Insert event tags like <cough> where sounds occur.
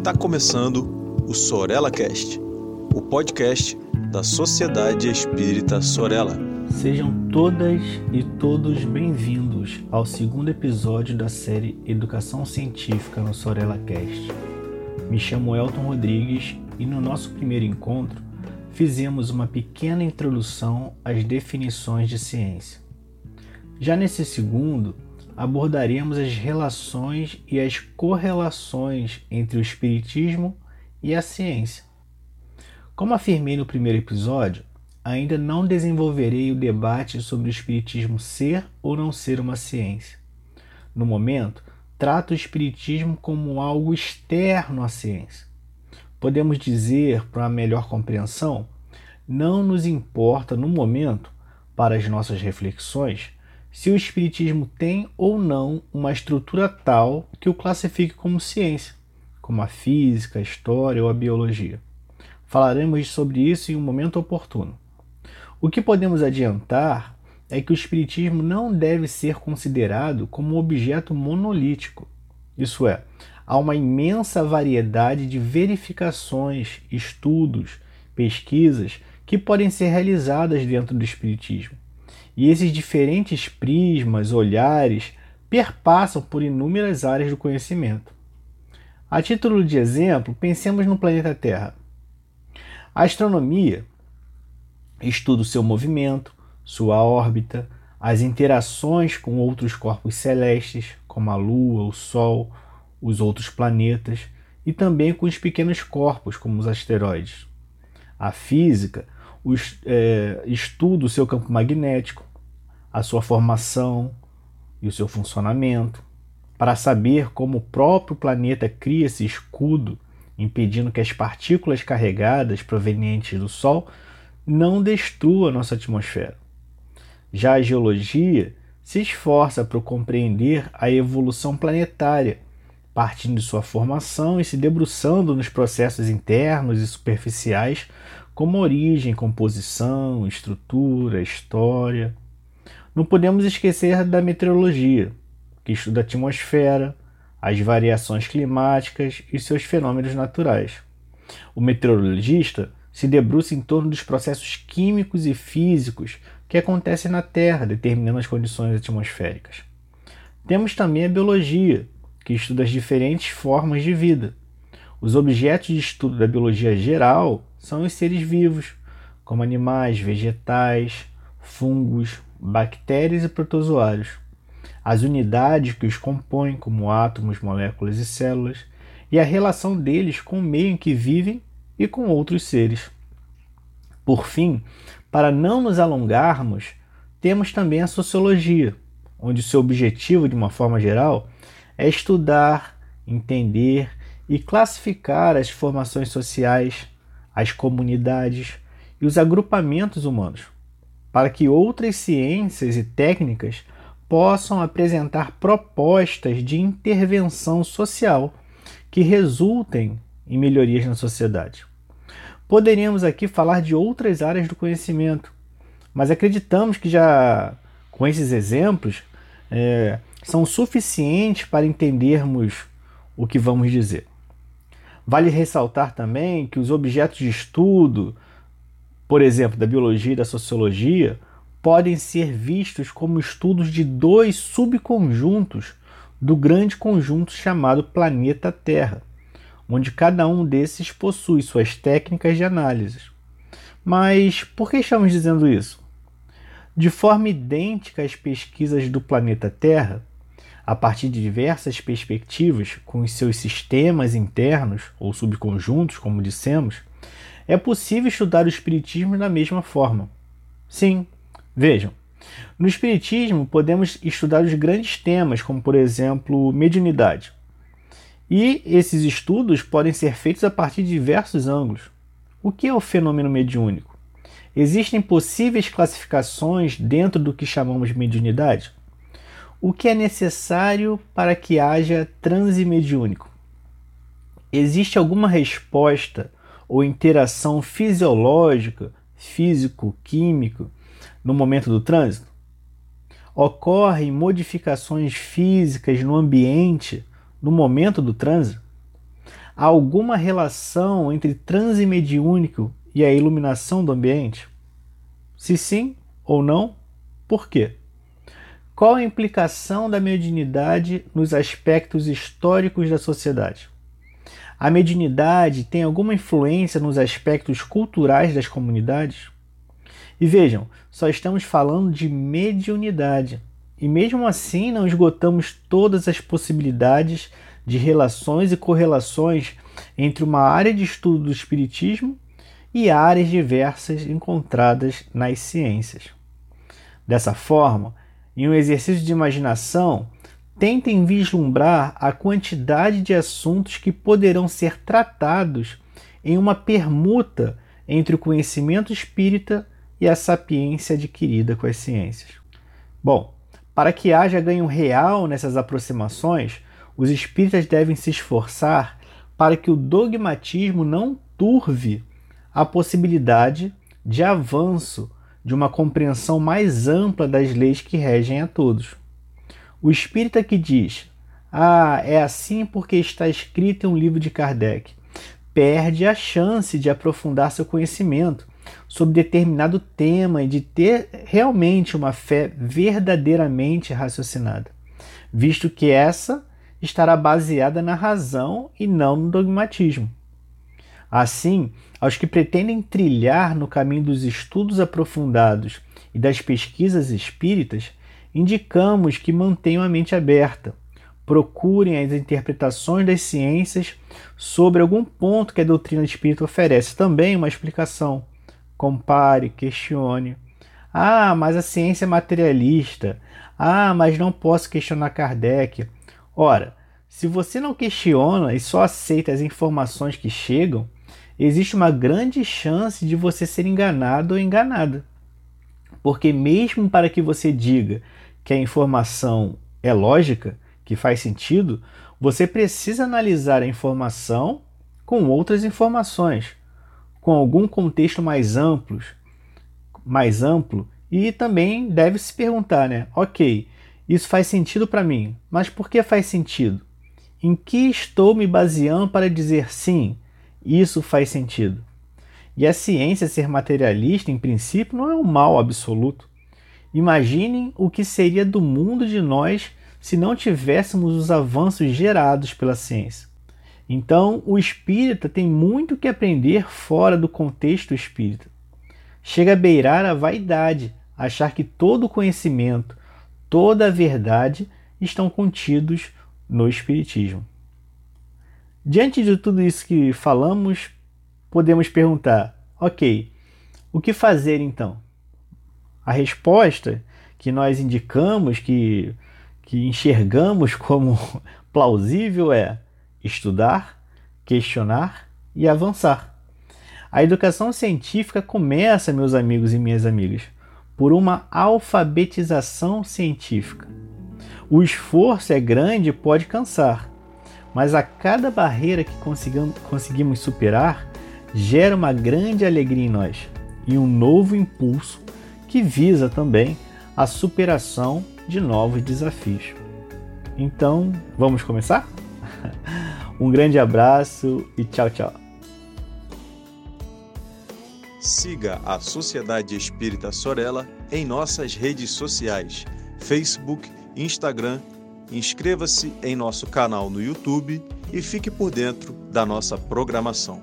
Está começando o Sorella Cast, o podcast da Sociedade Espírita Sorella. Sejam todas e todos bem-vindos ao segundo episódio da série Educação Científica no Sorella Cast. Me chamo Elton Rodrigues e no nosso primeiro encontro fizemos uma pequena introdução às definições de ciência. Já nesse segundo, abordaremos as relações e as correlações entre o Espiritismo e a ciência. Como afirmei no primeiro episódio, ainda não desenvolverei o debate sobre o Espiritismo ser ou não ser uma ciência. No momento, trato o Espiritismo como algo externo à ciência. Podemos dizer, para melhor compreensão, não nos importa no momento, para as nossas reflexões, se o Espiritismo tem ou não uma estrutura tal que o classifique como ciência, como a física, a história ou a biologia. Falaremos sobre isso em um momento oportuno. O que podemos adiantar é que o Espiritismo não deve ser considerado como um objeto monolítico, isso é, há uma imensa variedade de verificações, estudos, pesquisas que podem ser realizadas dentro do Espiritismo e esses diferentes prismas, olhares, perpassam por inúmeras áreas do conhecimento. A título de exemplo, pensemos no planeta Terra. A astronomia estuda o seu movimento, sua órbita, as interações com outros corpos celestes, como a Lua, o Sol, os outros planetas, e também com os pequenos corpos, como os asteroides. A física é, estuda o seu campo magnético, a sua formação e o seu funcionamento, para saber como o próprio planeta cria esse escudo, impedindo que as partículas carregadas provenientes do Sol não destruam nossa atmosfera. Já a geologia se esforça para compreender a evolução planetária, partindo de sua formação e se debruçando nos processos internos e superficiais como origem, composição, estrutura, história. Não podemos esquecer da meteorologia, que estuda a atmosfera, as variações climáticas e seus fenômenos naturais. O meteorologista se debruça em torno dos processos químicos e físicos que acontecem na Terra, determinando as condições atmosféricas. Temos também a biologia, que estuda as diferentes formas de vida. Os objetos de estudo da biologia geral são os seres vivos, como animais, vegetais, fungos, bactérias e protozoários. As unidades que os compõem, como átomos, moléculas e células, e a relação deles com o meio em que vivem e com outros seres. Por fim, para não nos alongarmos, temos também a sociologia, onde seu objetivo, de uma forma geral, é estudar, entender e classificar as formações sociais, as comunidades e os agrupamentos humanos, para que outras ciências e técnicas possam apresentar propostas de intervenção social que resultem em melhorias na sociedade. Poderíamos aqui falar de outras áreas do conhecimento, mas acreditamos que já com esses exemplos é, são suficientes para entendermos o que vamos dizer. Vale ressaltar também que os objetos de estudo, por exemplo, da biologia e da sociologia, podem ser vistos como estudos de dois subconjuntos do grande conjunto chamado planeta Terra, onde cada um desses possui suas técnicas de análise. Mas por que estamos dizendo isso? De forma idêntica às pesquisas do planeta Terra, a partir de diversas perspectivas com os seus sistemas internos ou subconjuntos, como dissemos, é possível estudar o Espiritismo da mesma forma. Sim, vejam. No Espiritismo, podemos estudar os grandes temas, como, por exemplo, mediunidade. E esses estudos podem ser feitos a partir de diversos ângulos. O que é o fenômeno mediúnico? Existem possíveis classificações dentro do que chamamos de mediunidade? O que é necessário para que haja transe mediúnico? Existe alguma resposta ou interação fisiológica, físico-químico, no momento do trânsito? Ocorrem modificações físicas no ambiente no momento do trânsito? há alguma relação entre transe mediúnico e a iluminação do ambiente? Se sim ou não, por quê? Qual a implicação da mediunidade nos aspectos históricos da sociedade? A mediunidade tem alguma influência nos aspectos culturais das comunidades? E vejam, só estamos falando de mediunidade. E mesmo assim não esgotamos todas as possibilidades de relações e correlações entre uma área de estudo do espiritismo e áreas diversas encontradas nas ciências. Dessa forma, em um exercício de imaginação, tentem vislumbrar a quantidade de assuntos que poderão ser tratados em uma permuta entre o conhecimento espírita e a sapiência adquirida com as ciências. Bom, para que haja ganho real nessas aproximações, os espíritas devem se esforçar para que o dogmatismo não turve a possibilidade de avanço de uma compreensão mais ampla das leis que regem a todos. O espírita que diz: Ah, é assim porque está escrito em um livro de Kardec, perde a chance de aprofundar seu conhecimento sobre determinado tema e de ter realmente uma fé verdadeiramente raciocinada, visto que essa estará baseada na razão e não no dogmatismo. Assim, aos que pretendem trilhar no caminho dos estudos aprofundados e das pesquisas espíritas, indicamos que mantenham a mente aberta, procurem as interpretações das ciências sobre algum ponto que a doutrina espírita oferece também uma explicação. Compare, questione. Ah, mas a ciência é materialista. Ah, mas não posso questionar Kardec. Ora, se você não questiona e só aceita as informações que chegam, existe uma grande chance de você ser enganado ou enganada. Porque, mesmo para que você diga que a informação é lógica, que faz sentido, você precisa analisar a informação com outras informações, com algum contexto mais amplo, mais amplo, e também deve se perguntar, né? OK, isso faz sentido para mim, mas por que faz sentido? Em que estou me baseando para dizer sim? Isso faz sentido. E a ciência ser materialista, em princípio, não é um mal absoluto. Imaginem o que seria do mundo de nós se não tivéssemos os avanços gerados pela ciência. Então, o espírita tem muito que aprender fora do contexto espírita. Chega a beirar a vaidade, achar que todo o conhecimento, toda a verdade estão contidos no espiritismo. Diante de tudo isso que falamos, podemos perguntar: ok, o que fazer então? A resposta que nós indicamos, que, que enxergamos como <laughs> plausível é estudar, questionar e avançar. A educação científica começa, meus amigos e minhas amigas, por uma alfabetização científica. O esforço é grande e pode cansar, mas a cada barreira que conseguimos superar gera uma grande alegria em nós e um novo impulso que visa também a superação de novos desafios. Então, vamos começar? <laughs> um grande abraço e tchau, tchau. Siga a Sociedade Espírita Sorella em nossas redes sociais: Facebook, Instagram Inscreva-se em nosso canal no YouTube e fique por dentro da nossa programação.